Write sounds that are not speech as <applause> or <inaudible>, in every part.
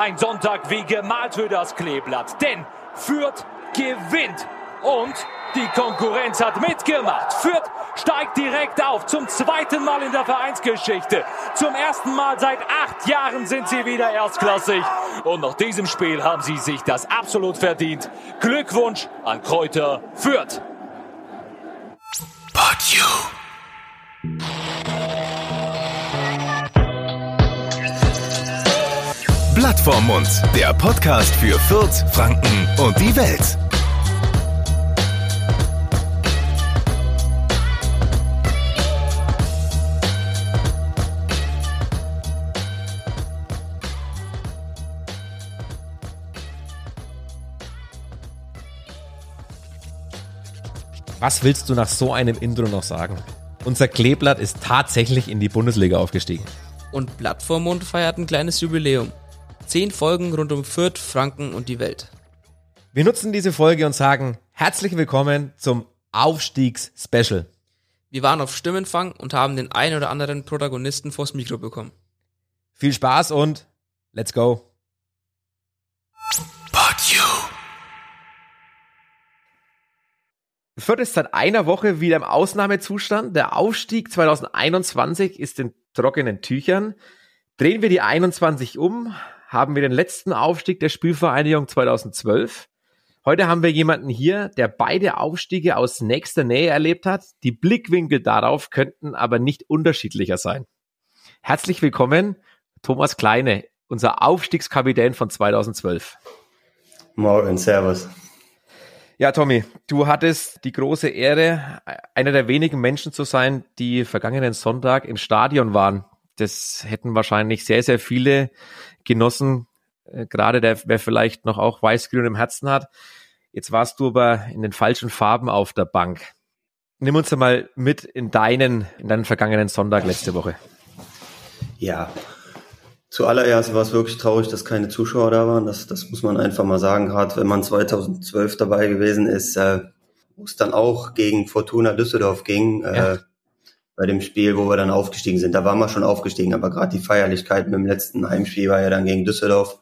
Ein Sonntag wie gemalt für das Kleeblatt. Denn Fürth gewinnt. Und die Konkurrenz hat mitgemacht. Fürth steigt direkt auf. Zum zweiten Mal in der Vereinsgeschichte. Zum ersten Mal seit acht Jahren sind sie wieder erstklassig. Und nach diesem Spiel haben sie sich das absolut verdient. Glückwunsch an Kräuter Fürth. But you. Vorm Mund, der Podcast für Fürth, Franken und die Welt. Was willst du nach so einem Intro noch sagen? Unser Kleeblatt ist tatsächlich in die Bundesliga aufgestiegen. Und Blatt vorm Mund feiert ein kleines Jubiläum. Zehn Folgen rund um Fürth, Franken und die Welt. Wir nutzen diese Folge und sagen herzlich willkommen zum Aufstiegs-Special. Wir waren auf Stimmenfang und haben den ein oder anderen Protagonisten vors Mikro bekommen. Viel Spaß und let's go. Fürth ist seit einer Woche wieder im Ausnahmezustand. Der Aufstieg 2021 ist in trockenen Tüchern. Drehen wir die 21 um, haben wir den letzten Aufstieg der Spielvereinigung 2012. Heute haben wir jemanden hier, der beide Aufstiege aus nächster Nähe erlebt hat. Die Blickwinkel darauf könnten aber nicht unterschiedlicher sein. Herzlich willkommen, Thomas Kleine, unser Aufstiegskapitän von 2012. Morgen, Servus. Ja, Tommy, du hattest die große Ehre, einer der wenigen Menschen zu sein, die vergangenen Sonntag im Stadion waren. Das hätten wahrscheinlich sehr, sehr viele genossen, äh, gerade der, wer vielleicht noch auch weiß-grün im Herzen hat. Jetzt warst du aber in den falschen Farben auf der Bank. Nimm uns mal mit in deinen, in deinen vergangenen Sonntag letzte Woche. Ja, zuallererst war es wirklich traurig, dass keine Zuschauer da waren. Das, das muss man einfach mal sagen. Gerade wenn man 2012 dabei gewesen ist, äh, wo es dann auch gegen Fortuna Düsseldorf ging. Äh, ja bei dem Spiel, wo wir dann aufgestiegen sind. Da waren wir schon aufgestiegen, aber gerade die Feierlichkeit mit dem letzten Heimspiel war ja dann gegen Düsseldorf,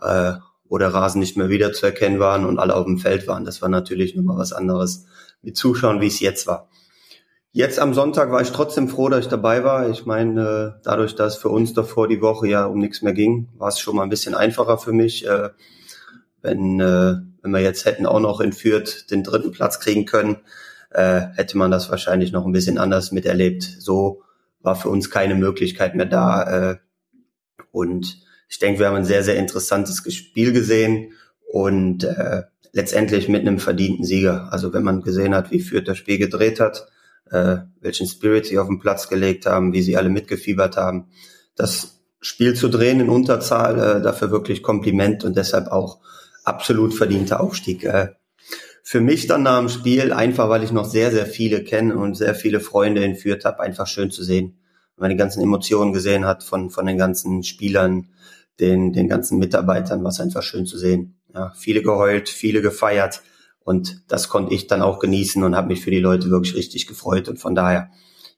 äh, wo der Rasen nicht mehr wieder zu erkennen waren und alle auf dem Feld waren. Das war natürlich nochmal was anderes mit Zuschauen, wie es jetzt war. Jetzt am Sonntag war ich trotzdem froh, dass ich dabei war. Ich meine, äh, dadurch, dass für uns davor die Woche ja um nichts mehr ging, war es schon mal ein bisschen einfacher für mich. Äh, wenn, äh, wenn wir jetzt hätten auch noch in Fürth den dritten Platz kriegen können, äh, hätte man das wahrscheinlich noch ein bisschen anders miterlebt. So war für uns keine Möglichkeit mehr da. Äh, und ich denke, wir haben ein sehr, sehr interessantes Spiel gesehen und äh, letztendlich mit einem verdienten Sieger. Also wenn man gesehen hat, wie Fürth das Spiel gedreht hat, äh, welchen Spirit sie auf den Platz gelegt haben, wie sie alle mitgefiebert haben, das Spiel zu drehen in Unterzahl, äh, dafür wirklich Kompliment und deshalb auch absolut verdienter Aufstieg. Äh, für mich dann nach dem Spiel, einfach weil ich noch sehr, sehr viele kenne und sehr viele Freunde entführt habe, einfach schön zu sehen. Wenn man die ganzen Emotionen gesehen hat von, von den ganzen Spielern, den, den ganzen Mitarbeitern, war es einfach schön zu sehen. Ja, viele geheult, viele gefeiert und das konnte ich dann auch genießen und habe mich für die Leute wirklich richtig gefreut und von daher,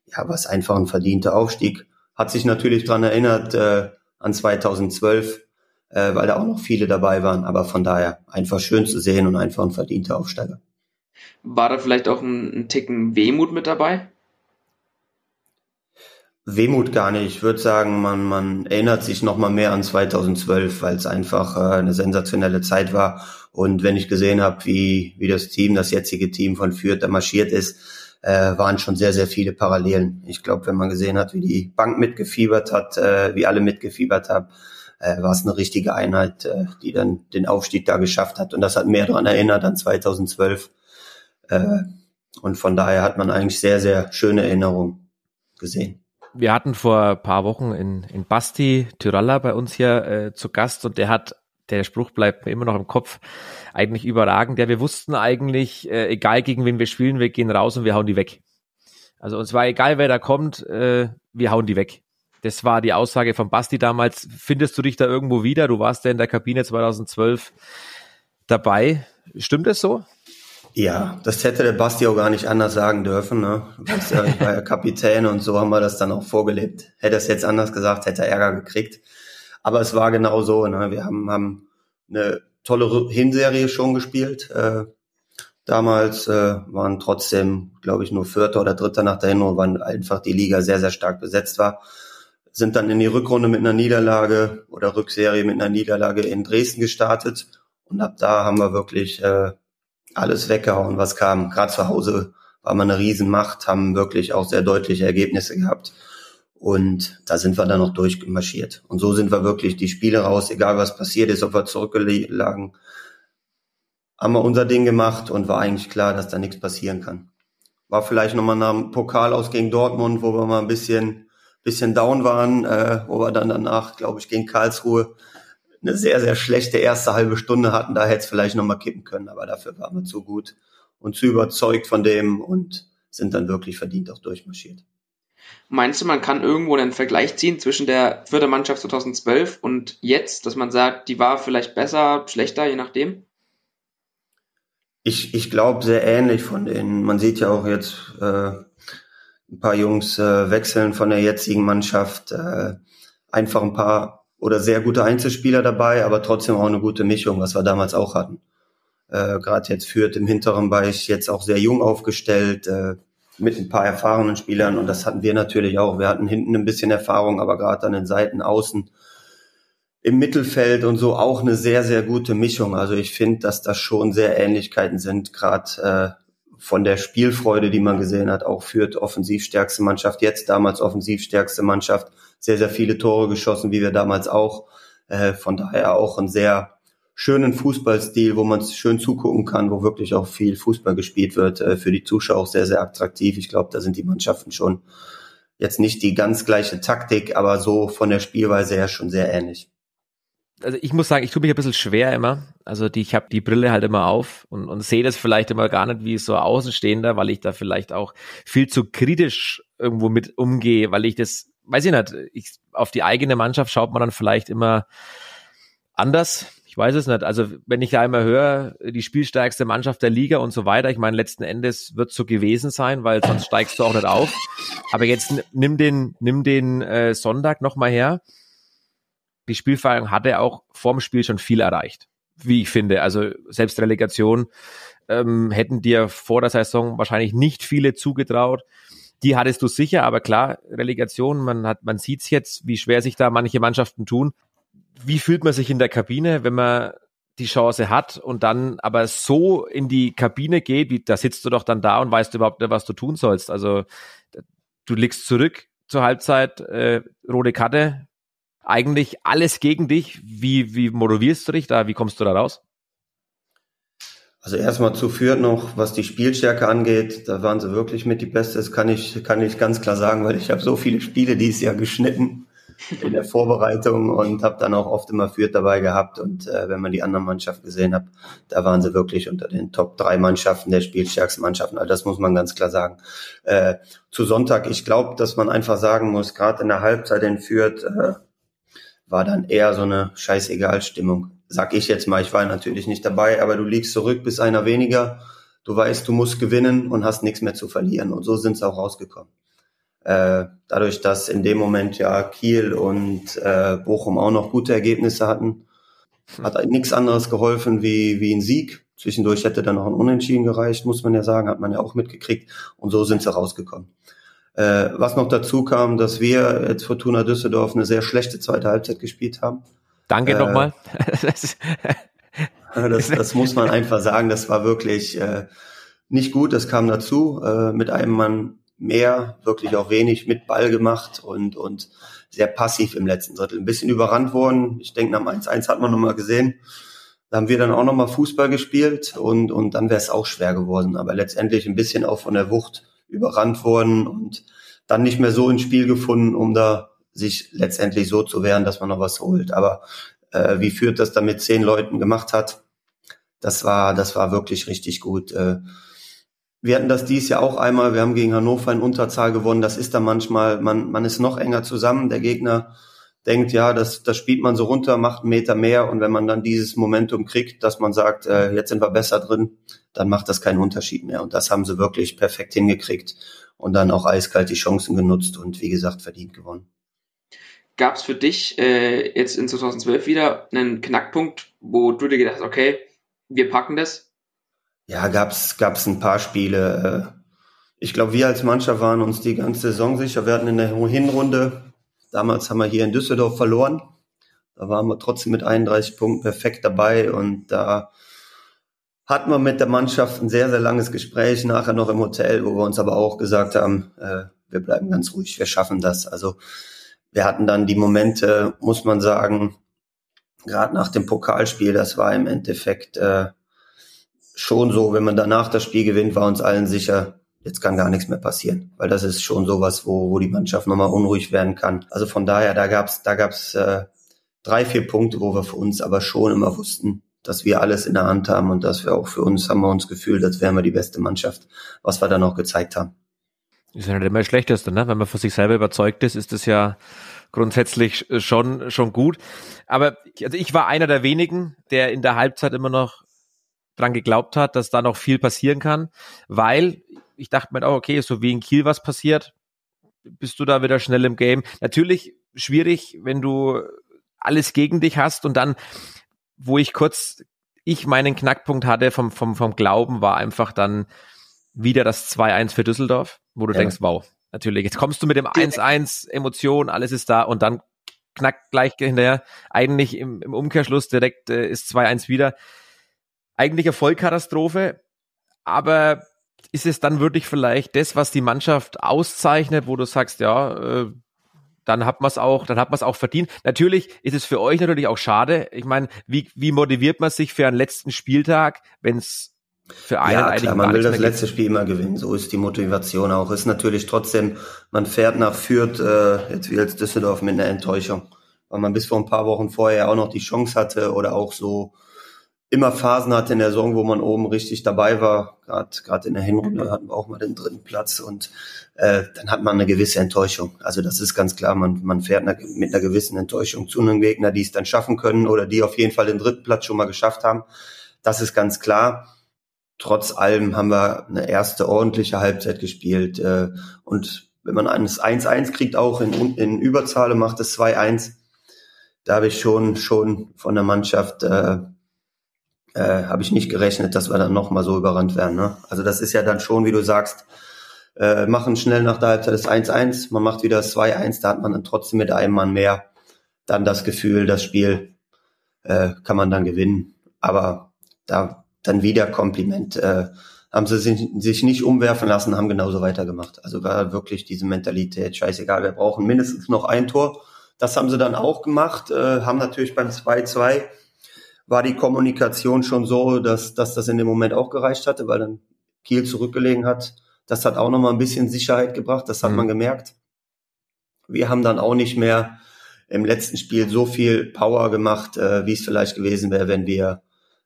ja, war es einfach ein verdienter Aufstieg. Hat sich natürlich dran erinnert äh, an 2012, äh, weil da auch noch viele dabei waren. Aber von daher einfach schön zu sehen und einfach ein verdienter Aufsteiger. War da vielleicht auch ein, ein Ticken Wehmut mit dabei? Wehmut gar nicht. Ich würde sagen, man, man erinnert sich noch mal mehr an 2012, weil es einfach äh, eine sensationelle Zeit war. Und wenn ich gesehen habe, wie, wie das Team, das jetzige Team von Fürth da marschiert ist, äh, waren schon sehr, sehr viele Parallelen. Ich glaube, wenn man gesehen hat, wie die Bank mitgefiebert hat, äh, wie alle mitgefiebert haben, äh, war es eine richtige Einheit, äh, die dann den Aufstieg da geschafft hat. Und das hat mehr daran erinnert an 2012. Äh, und von daher hat man eigentlich sehr, sehr schöne Erinnerungen gesehen. Wir hatten vor paar Wochen in, in Basti Tyralla bei uns hier äh, zu Gast und der hat, der Spruch bleibt mir immer noch im Kopf, eigentlich überragend. Ja, wir wussten eigentlich, äh, egal gegen wen wir spielen, wir gehen raus und wir hauen die weg. Also uns war egal, wer da kommt, äh, wir hauen die weg. Das war die Aussage von Basti damals. Findest du dich da irgendwo wieder? Du warst ja in der Kabine 2012 dabei. Stimmt das so? Ja, das hätte der Basti auch gar nicht anders sagen dürfen. Ne? Ich war ja Kapitän und so haben wir das dann auch vorgelebt. Hätte er es jetzt anders gesagt, hätte er Ärger gekriegt. Aber es war genau so. Ne? Wir haben, haben eine tolle Hinserie schon gespielt. Äh, damals äh, waren trotzdem, glaube ich, nur Vierter oder Dritter nach der Hinrunde, weil einfach die Liga sehr, sehr stark besetzt war. Sind dann in die Rückrunde mit einer Niederlage oder Rückserie mit einer Niederlage in Dresden gestartet. Und ab da haben wir wirklich äh, alles weggehauen, was kam. Gerade zu Hause war man eine Riesenmacht, haben wirklich auch sehr deutliche Ergebnisse gehabt. Und da sind wir dann noch durchmarschiert. Und so sind wir wirklich die Spiele raus, egal was passiert ist, ob wir zurückgelagen, haben wir unser Ding gemacht und war eigentlich klar, dass da nichts passieren kann. War vielleicht nochmal nach dem Pokal aus gegen Dortmund, wo wir mal ein bisschen, bisschen down waren, äh, wo wir dann danach, glaube ich, gegen Karlsruhe eine sehr, sehr schlechte erste halbe Stunde hatten. Da hätte es vielleicht nochmal kippen können, aber dafür waren wir zu gut und zu überzeugt von dem und sind dann wirklich verdient auch durchmarschiert. Meinst du, man kann irgendwo einen Vergleich ziehen zwischen der vierten Mannschaft 2012 und jetzt, dass man sagt, die war vielleicht besser, schlechter, je nachdem? Ich, ich glaube sehr ähnlich von denen. Man sieht ja auch jetzt äh, ein paar Jungs äh, wechseln von der jetzigen Mannschaft. Äh, einfach ein paar oder sehr gute Einzelspieler dabei, aber trotzdem auch eine gute Mischung, was wir damals auch hatten. Äh, Gerade jetzt führt im hinteren Bereich jetzt auch sehr jung aufgestellt. Äh, mit ein paar erfahrenen Spielern und das hatten wir natürlich auch. Wir hatten hinten ein bisschen Erfahrung, aber gerade an den Seiten außen im Mittelfeld und so auch eine sehr, sehr gute Mischung. Also ich finde, dass das schon sehr Ähnlichkeiten sind, gerade äh, von der Spielfreude, die man gesehen hat, auch führt offensivstärkste Mannschaft, jetzt damals offensivstärkste Mannschaft, sehr, sehr viele Tore geschossen, wie wir damals auch. Äh, von daher auch ein sehr schönen Fußballstil, wo man schön zugucken kann, wo wirklich auch viel Fußball gespielt wird, äh, für die Zuschauer auch sehr, sehr attraktiv. Ich glaube, da sind die Mannschaften schon jetzt nicht die ganz gleiche Taktik, aber so von der Spielweise her schon sehr ähnlich. Also ich muss sagen, ich tue mich ein bisschen schwer immer. Also die, ich habe die Brille halt immer auf und, und sehe das vielleicht immer gar nicht wie so Außenstehender, weil ich da vielleicht auch viel zu kritisch irgendwo mit umgehe, weil ich das, weiß ich nicht, ich, auf die eigene Mannschaft schaut man dann vielleicht immer anders ich weiß es nicht. Also wenn ich da einmal höre, die spielstärkste Mannschaft der Liga und so weiter, ich meine, letzten Endes wird so gewesen sein, weil sonst steigst du auch nicht auf. Aber jetzt nimm den, nimm den äh, Sonntag nochmal her. Die Spielvereinigung hatte auch vorm Spiel schon viel erreicht, wie ich finde. Also selbst Relegation ähm, hätten dir vor der Saison wahrscheinlich nicht viele zugetraut. Die hattest du sicher, aber klar, Relegation, man hat, man sieht's jetzt, wie schwer sich da manche Mannschaften tun wie fühlt man sich in der Kabine, wenn man die Chance hat und dann aber so in die Kabine geht, wie da sitzt du doch dann da und weißt überhaupt nicht, was du tun sollst. Also du liegst zurück zur Halbzeit, äh, rote Karte, eigentlich alles gegen dich. Wie, wie motivierst du dich da? Wie kommst du da raus? Also erstmal zu Fürth noch, was die Spielstärke angeht, da waren sie wirklich mit die Beste. Das kann ich, kann ich ganz klar sagen, weil ich habe so viele Spiele dieses Jahr geschnitten in der Vorbereitung und habe dann auch oft immer Fürth dabei gehabt. Und äh, wenn man die anderen Mannschaften gesehen hat, da waren sie wirklich unter den Top drei Mannschaften der spielstärksten Mannschaften. Also das muss man ganz klar sagen. Äh, zu Sonntag, ich glaube, dass man einfach sagen muss, gerade in der Halbzeit in Fürth äh, war dann eher so eine Scheißegal-Stimmung. Sag ich jetzt mal, ich war natürlich nicht dabei, aber du liegst zurück bis einer weniger. Du weißt, du musst gewinnen und hast nichts mehr zu verlieren. Und so sind sie auch rausgekommen. Äh, dadurch, dass in dem Moment ja Kiel und äh, Bochum auch noch gute Ergebnisse hatten, hat nichts anderes geholfen wie, wie ein Sieg. Zwischendurch hätte dann noch ein Unentschieden gereicht, muss man ja sagen, hat man ja auch mitgekriegt. Und so sind sie rausgekommen. Äh, was noch dazu kam, dass wir jetzt Fortuna Düsseldorf eine sehr schlechte zweite Halbzeit gespielt haben. Danke äh, nochmal. <laughs> das, das muss man einfach sagen. Das war wirklich äh, nicht gut. Das kam dazu. Äh, mit einem Mann mehr, wirklich auch wenig mit Ball gemacht und, und sehr passiv im letzten Drittel. Ein bisschen überrannt worden. Ich denke, nach 1-1 hat man nochmal gesehen. Da haben wir dann auch nochmal Fußball gespielt und, und dann wäre es auch schwer geworden. Aber letztendlich ein bisschen auch von der Wucht überrannt worden und dann nicht mehr so ins Spiel gefunden, um da sich letztendlich so zu wehren, dass man noch was holt. Aber äh, wie führt das dann mit zehn Leuten gemacht hat, das war, das war wirklich richtig gut. Äh, wir hatten das dies Jahr auch einmal. Wir haben gegen Hannover in Unterzahl gewonnen. Das ist da manchmal, man, man ist noch enger zusammen. Der Gegner denkt, ja, das, das spielt man so runter, macht einen Meter mehr. Und wenn man dann dieses Momentum kriegt, dass man sagt, äh, jetzt sind wir besser drin, dann macht das keinen Unterschied mehr. Und das haben sie wirklich perfekt hingekriegt und dann auch eiskalt die Chancen genutzt und wie gesagt verdient gewonnen. Gab es für dich äh, jetzt in 2012 wieder einen Knackpunkt, wo du dir gedacht hast, okay, wir packen das? Ja, gab's gab's ein paar Spiele. Äh, ich glaube, wir als Mannschaft waren uns die ganze Saison sicher. Wir hatten in der Hinrunde, damals haben wir hier in Düsseldorf verloren. Da waren wir trotzdem mit 31 Punkten perfekt dabei und da hatten wir mit der Mannschaft ein sehr, sehr langes Gespräch nachher noch im Hotel, wo wir uns aber auch gesagt haben, äh, wir bleiben ganz ruhig, wir schaffen das. Also wir hatten dann die Momente, muss man sagen, gerade nach dem Pokalspiel, das war im Endeffekt äh, schon so, wenn man danach das Spiel gewinnt, war uns allen sicher, jetzt kann gar nichts mehr passieren, weil das ist schon sowas, wo, wo die Mannschaft nochmal unruhig werden kann. Also von daher, da gab's da gab's äh, drei, vier Punkte, wo wir für uns aber schon immer wussten, dass wir alles in der Hand haben und dass wir auch für uns haben wir uns gefühlt, als wären wir die beste Mannschaft, was wir dann auch gezeigt haben. Ist ja nicht immer das Schlechteste, ne? Wenn man von sich selber überzeugt ist, ist das ja grundsätzlich schon, schon gut. Aber also ich war einer der wenigen, der in der Halbzeit immer noch dran geglaubt hat, dass da noch viel passieren kann, weil ich dachte mir auch, okay, so wie in Kiel was passiert, bist du da wieder schnell im Game. Natürlich schwierig, wenn du alles gegen dich hast und dann, wo ich kurz, ich meinen Knackpunkt hatte vom, vom, vom Glauben, war einfach dann wieder das 2-1 für Düsseldorf, wo du ja. denkst, wow, natürlich, jetzt kommst du mit dem 1-1, Emotion, alles ist da und dann knackt gleich hinterher, eigentlich im, im Umkehrschluss direkt äh, ist 2-1 wieder. Eigentlich eine Vollkatastrophe, aber ist es dann wirklich vielleicht das, was die Mannschaft auszeichnet, wo du sagst, ja, äh, dann hat man es auch, dann hat man es auch verdient. Natürlich ist es für euch natürlich auch schade. Ich meine, wie, wie motiviert man sich für einen letzten Spieltag, wenn es für einen ja, klar, man will das letzte Spiel immer gewinnen. So ist die Motivation auch. Ist natürlich trotzdem, man fährt nach Fürth, äh, jetzt wie jetzt Düsseldorf mit einer Enttäuschung, weil man bis vor ein paar Wochen vorher auch noch die Chance hatte oder auch so immer Phasen hatte in der Saison, wo man oben richtig dabei war. Gerade in der Hinrunde hatten wir auch mal den dritten Platz und äh, dann hat man eine gewisse Enttäuschung. Also das ist ganz klar, man, man fährt eine, mit einer gewissen Enttäuschung zu einem Gegner, die es dann schaffen können oder die auf jeden Fall den dritten Platz schon mal geschafft haben. Das ist ganz klar. Trotz allem haben wir eine erste ordentliche Halbzeit gespielt äh, und wenn man eines 1-1 kriegt, auch in, in Überzahl macht es 2-1, da habe ich schon schon von der Mannschaft äh, äh, habe ich nicht gerechnet, dass wir dann nochmal so überrannt werden. Ne? Also das ist ja dann schon, wie du sagst, äh, machen schnell nach der Halbzeit das 1-1, man macht wieder das 2-1, da hat man dann trotzdem mit einem Mann mehr dann das Gefühl, das Spiel äh, kann man dann gewinnen. Aber da dann wieder Kompliment. Äh, haben sie sich, sich nicht umwerfen lassen, haben genauso weitergemacht. Also war wirklich diese Mentalität, scheißegal, wir brauchen mindestens noch ein Tor. Das haben sie dann auch gemacht, äh, haben natürlich beim 2-2 war die Kommunikation schon so, dass, dass das in dem Moment auch gereicht hatte, weil dann Kiel zurückgelegen hat. Das hat auch nochmal ein bisschen Sicherheit gebracht, das hat mhm. man gemerkt. Wir haben dann auch nicht mehr im letzten Spiel so viel Power gemacht, äh, wie es vielleicht gewesen wäre, wenn wir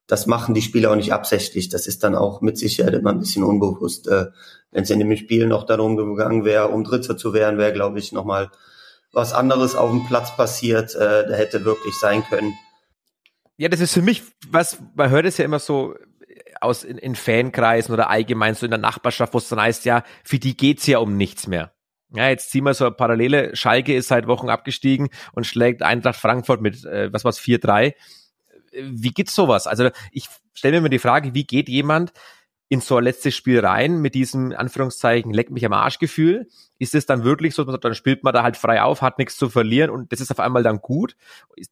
das machen die Spieler auch nicht absichtlich. Das ist dann auch mit Sicherheit immer ein bisschen unbewusst. Äh, wenn es in dem Spiel noch darum gegangen wäre, um Dritter zu werden, wäre, glaube ich, nochmal was anderes auf dem Platz passiert. Äh, da hätte wirklich sein können, ja, das ist für mich, was, man hört es ja immer so aus in, in Fankreisen oder allgemein so in der Nachbarschaft, wo es dann heißt, ja, für die geht's ja um nichts mehr. Ja, jetzt ziehen wir so eine Parallele. Schalke ist seit Wochen abgestiegen und schlägt Eintracht Frankfurt mit, äh, was war's, 4-3. Wie geht's sowas? Also ich stelle mir immer die Frage, wie geht jemand, in so ein letztes Spiel rein mit diesem Anführungszeichen leck mich am Arsch Gefühl? Ist es dann wirklich so, dann spielt man da halt frei auf, hat nichts zu verlieren und das ist auf einmal dann gut?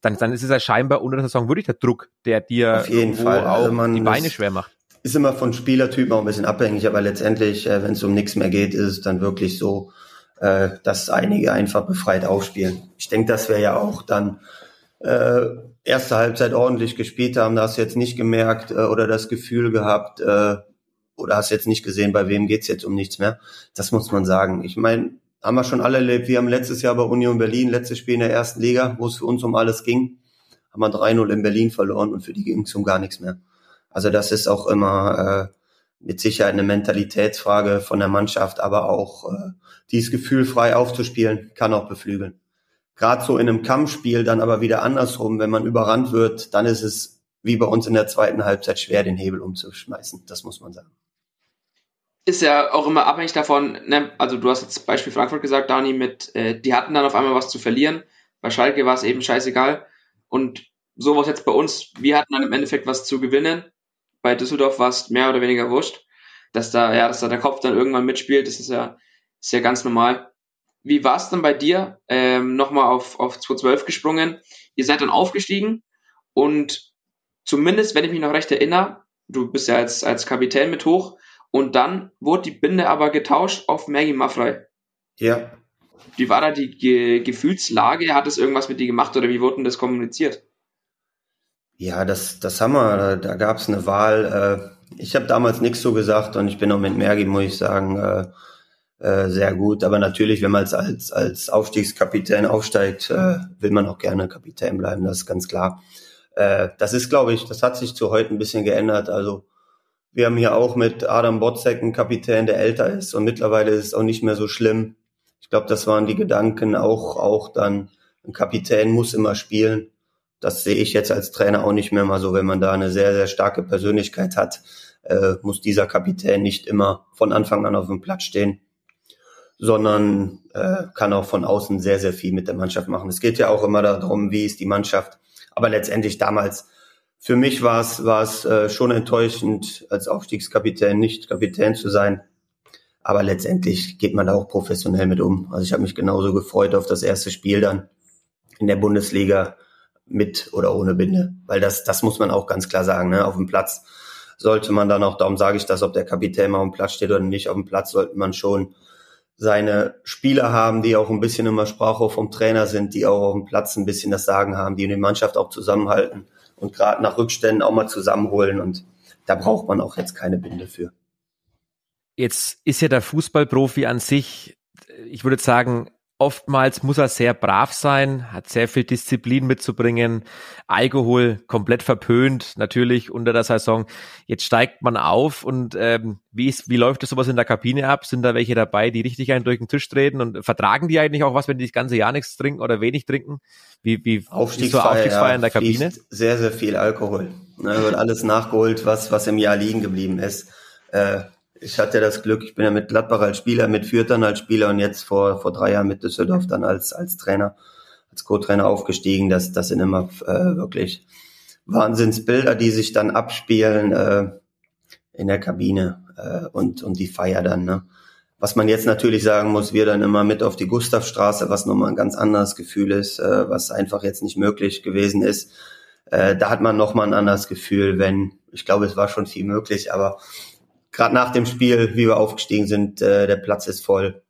Dann, dann ist es ja scheinbar unter der Saison wirklich der Druck, der dir auf jeden Fall. auch also die Beine schwer macht. Ist immer von Spielertypen auch ein bisschen abhängig, aber letztendlich, äh, wenn es um nichts mehr geht, ist es dann wirklich so, äh, dass einige einfach befreit aufspielen. Ich denke, dass wir ja auch dann äh, erste Halbzeit ordentlich gespielt haben, da hast du jetzt nicht gemerkt äh, oder das Gefühl gehabt, äh, oder hast jetzt nicht gesehen, bei wem geht's jetzt um nichts mehr. Das muss man sagen. Ich meine, haben wir schon alle erlebt. Wir haben letztes Jahr bei Union Berlin, letztes Spiel in der ersten Liga, wo es für uns um alles ging, haben wir 3-0 in Berlin verloren und für die ging es um gar nichts mehr. Also das ist auch immer äh, mit Sicherheit eine Mentalitätsfrage von der Mannschaft, aber auch äh, dieses Gefühl, frei aufzuspielen, kann auch beflügeln. Gerade so in einem Kampfspiel dann aber wieder andersrum, wenn man überrannt wird, dann ist es wie bei uns in der zweiten Halbzeit schwer, den Hebel umzuschmeißen. Das muss man sagen ist ja auch immer abhängig davon, ne? also du hast jetzt Beispiel Frankfurt gesagt, Dani, mit, äh, die hatten dann auf einmal was zu verlieren. Bei Schalke war es eben scheißegal. Und sowas jetzt bei uns, wir hatten dann im Endeffekt was zu gewinnen. Bei Düsseldorf war es mehr oder weniger wurscht. Dass da, ja, dass da der Kopf dann irgendwann mitspielt, das ist ja, ist ja ganz normal. Wie war es denn bei dir? Ähm, Nochmal auf, auf 2012 gesprungen. Ihr seid dann aufgestiegen und zumindest, wenn ich mich noch recht erinnere, du bist ja als, als Kapitän mit hoch und dann wurde die Binde aber getauscht auf Maggie Maffrey. Ja. Wie war da die Ge Gefühlslage? Hat es irgendwas mit dir gemacht oder wie wurde denn das kommuniziert? Ja, das, das haben wir. Da, gab es eine Wahl. Äh, ich habe damals nichts so gesagt und ich bin auch mit Mergi, muss ich sagen, äh, äh, sehr gut. Aber natürlich, wenn man als, als, als Aufstiegskapitän aufsteigt, will man auch gerne Kapitän bleiben, das ist ganz klar. Das ist, glaube ich, das hat sich zu heute ein bisschen geändert. Also wir haben hier auch mit Adam Botzek einen Kapitän, der älter ist und mittlerweile ist es auch nicht mehr so schlimm. Ich glaube, das waren die Gedanken auch, auch dann, ein Kapitän muss immer spielen. Das sehe ich jetzt als Trainer auch nicht mehr mal so, wenn man da eine sehr, sehr starke Persönlichkeit hat, äh, muss dieser Kapitän nicht immer von Anfang an auf dem Platz stehen sondern äh, kann auch von außen sehr, sehr viel mit der Mannschaft machen. Es geht ja auch immer darum, wie ist die Mannschaft. Aber letztendlich damals, für mich war es, war es äh, schon enttäuschend, als Aufstiegskapitän nicht Kapitän zu sein. Aber letztendlich geht man da auch professionell mit um. Also ich habe mich genauso gefreut auf das erste Spiel dann in der Bundesliga mit oder ohne Binde. Weil das, das muss man auch ganz klar sagen. Ne? Auf dem Platz sollte man dann auch, darum sage ich das, ob der Kapitän mal auf dem Platz steht oder nicht, auf dem Platz sollte man schon seine Spieler haben, die auch ein bisschen immer Sprache vom Trainer sind, die auch auf dem Platz ein bisschen das Sagen haben, die die Mannschaft auch zusammenhalten und gerade nach Rückständen auch mal zusammenholen. Und da braucht man auch jetzt keine Binde für. Jetzt ist ja der Fußballprofi an sich, ich würde sagen, Oftmals muss er sehr brav sein, hat sehr viel Disziplin mitzubringen, Alkohol komplett verpönt, natürlich unter der Saison. Jetzt steigt man auf und ähm, wie, ist, wie läuft das sowas in der Kabine ab? Sind da welche dabei, die richtig einen durch den Tisch treten und vertragen die eigentlich auch was, wenn die das ganze Jahr nichts trinken oder wenig trinken? Wie, wie Aufstiegsfeier, so Aufstiegsfeier ja, in der Kabine? Sehr, sehr viel Alkohol. Ne, wird alles nachgeholt, was, was im Jahr liegen geblieben ist. Äh, ich hatte das Glück, ich bin ja mit Gladbach als Spieler, mit Fürth dann als Spieler und jetzt vor, vor drei Jahren mit Düsseldorf dann als, als Trainer, als Co-Trainer aufgestiegen. Das, das sind immer äh, wirklich Wahnsinnsbilder, die sich dann abspielen äh, in der Kabine äh, und, und die Feier dann. Ne? Was man jetzt natürlich sagen muss, wir dann immer mit auf die Gustavstraße, was nochmal ein ganz anderes Gefühl ist, äh, was einfach jetzt nicht möglich gewesen ist. Äh, da hat man nochmal ein anderes Gefühl, wenn, ich glaube, es war schon viel möglich, aber gerade nach dem Spiel, wie wir aufgestiegen sind, äh, der Platz ist voll,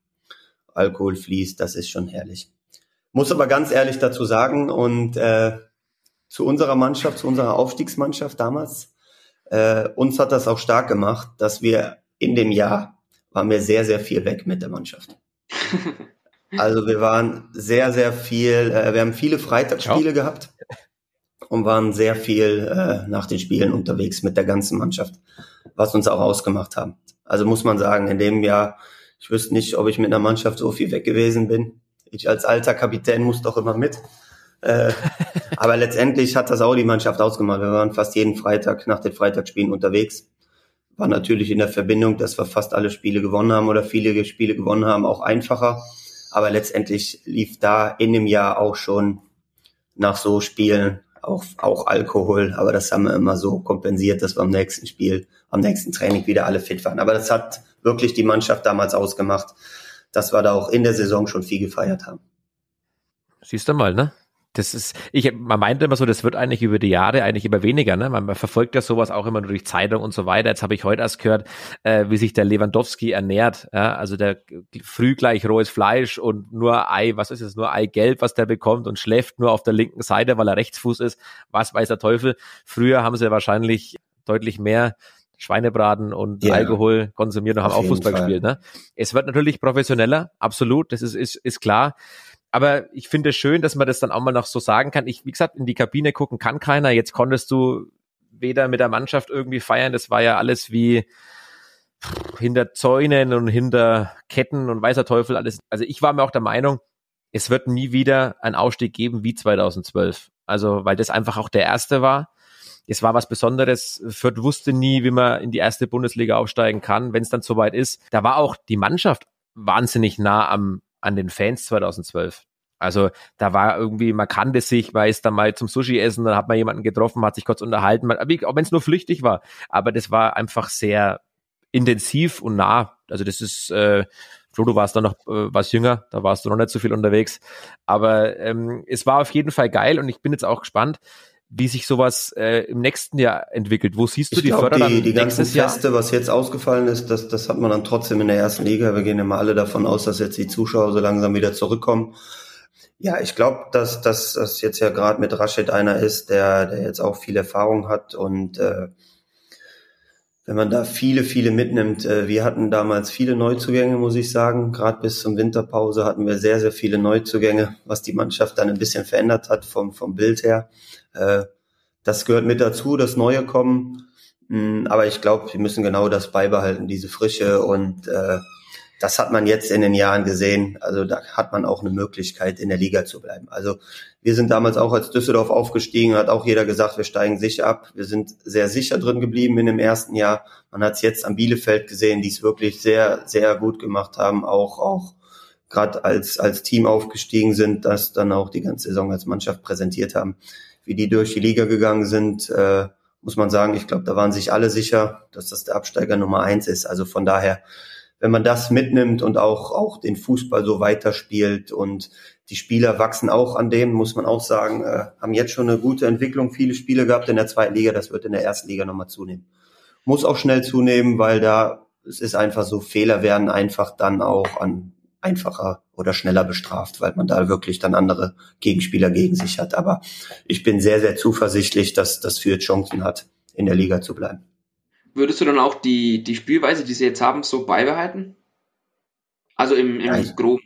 Alkohol fließt, das ist schon herrlich. Muss aber ganz ehrlich dazu sagen und äh, zu unserer Mannschaft, zu unserer Aufstiegsmannschaft damals, äh, uns hat das auch stark gemacht, dass wir in dem Jahr waren wir sehr, sehr viel weg mit der Mannschaft. <laughs> Also wir waren sehr, sehr viel, äh, wir haben viele Freitagsspiele ja. gehabt und waren sehr viel äh, nach den Spielen unterwegs mit der ganzen Mannschaft was uns auch ausgemacht haben. Also muss man sagen, in dem Jahr, ich wüsste nicht, ob ich mit einer Mannschaft so viel weg gewesen bin. Ich als alter Kapitän muss doch immer mit. Äh, <laughs> aber letztendlich hat das auch die Mannschaft ausgemacht. Wir waren fast jeden Freitag nach den Freitagsspielen unterwegs. War natürlich in der Verbindung, dass wir fast alle Spiele gewonnen haben oder viele Spiele gewonnen haben, auch einfacher. Aber letztendlich lief da in dem Jahr auch schon nach so Spielen auch, auch Alkohol, aber das haben wir immer so kompensiert, dass wir am nächsten Spiel, am nächsten Training wieder alle fit waren. Aber das hat wirklich die Mannschaft damals ausgemacht, dass wir da auch in der Saison schon viel gefeiert haben. Siehst du mal, ne? Das ist, ich, man meinte immer so, das wird eigentlich über die Jahre eigentlich immer weniger, ne? Man, man verfolgt ja sowas auch immer nur durch Zeitung und so weiter. Jetzt habe ich heute erst gehört, äh, wie sich der Lewandowski ernährt. Ja? Also der früh gleich rohes Fleisch und nur Ei, was ist es, nur Eigelb, was der bekommt und schläft nur auf der linken Seite, weil er Rechtsfuß ist. Was weiß der Teufel. Früher haben sie wahrscheinlich deutlich mehr Schweinebraten und ja, Alkohol konsumiert und haben auch Fußball Fall. gespielt. Ne? Es wird natürlich professioneller, absolut, das ist, ist, ist klar aber ich finde es schön, dass man das dann auch mal noch so sagen kann. Ich, wie gesagt, in die Kabine gucken kann keiner. Jetzt konntest du weder mit der Mannschaft irgendwie feiern. Das war ja alles wie hinter Zäunen und hinter Ketten und weißer Teufel alles. Also ich war mir auch der Meinung, es wird nie wieder ein Ausstieg geben wie 2012. Also, weil das einfach auch der erste war. Es war was Besonderes. Fürth wusste nie, wie man in die erste Bundesliga aufsteigen kann, wenn es dann soweit ist. Da war auch die Mannschaft wahnsinnig nah am an den Fans 2012. Also da war irgendwie, man kannte sich, man ist dann mal zum Sushi essen, dann hat man jemanden getroffen, hat sich kurz unterhalten, man, auch wenn es nur flüchtig war. Aber das war einfach sehr intensiv und nah. Also das ist, äh, Flo, du warst da noch äh, was jünger, da warst du noch nicht so viel unterwegs. Aber ähm, es war auf jeden Fall geil und ich bin jetzt auch gespannt, wie sich sowas äh, im nächsten Jahr entwickelt. Wo siehst du ich die glaub, Förder die, die ganzen nächstes Jahr? Feste, was jetzt ausgefallen ist, das, das hat man dann trotzdem in der ersten Liga. Wir gehen immer alle davon aus, dass jetzt die Zuschauer so langsam wieder zurückkommen. Ja, ich glaube, dass, dass das jetzt ja gerade mit Rashid einer ist, der, der jetzt auch viel Erfahrung hat und äh, wenn man da viele, viele mitnimmt. Äh, wir hatten damals viele Neuzugänge, muss ich sagen. Gerade bis zum Winterpause hatten wir sehr, sehr viele Neuzugänge, was die Mannschaft dann ein bisschen verändert hat vom, vom Bild her. Äh, das gehört mit dazu, das Neue kommen. Mm, aber ich glaube, wir müssen genau das beibehalten, diese Frische und äh, das hat man jetzt in den Jahren gesehen. Also da hat man auch eine Möglichkeit, in der Liga zu bleiben. Also wir sind damals auch als Düsseldorf aufgestiegen, hat auch jeder gesagt, wir steigen sicher ab. Wir sind sehr sicher drin geblieben in dem ersten Jahr. Man hat es jetzt am Bielefeld gesehen, die es wirklich sehr, sehr gut gemacht haben, auch, auch gerade als, als Team aufgestiegen sind, das dann auch die ganze Saison als Mannschaft präsentiert haben. Wie die durch die Liga gegangen sind, äh, muss man sagen, ich glaube, da waren sich alle sicher, dass das der Absteiger Nummer eins ist. Also von daher wenn man das mitnimmt und auch, auch den Fußball so weiterspielt und die Spieler wachsen auch an dem, muss man auch sagen, äh, haben jetzt schon eine gute Entwicklung, viele Spiele gehabt in der zweiten Liga, das wird in der ersten Liga nochmal zunehmen. Muss auch schnell zunehmen, weil da, es ist einfach so, Fehler werden einfach dann auch an einfacher oder schneller bestraft, weil man da wirklich dann andere Gegenspieler gegen sich hat. Aber ich bin sehr, sehr zuversichtlich, dass das für Chancen hat, in der Liga zu bleiben würdest du dann auch die, die Spielweise, die sie jetzt haben, so beibehalten? Also im, im ja, Groben.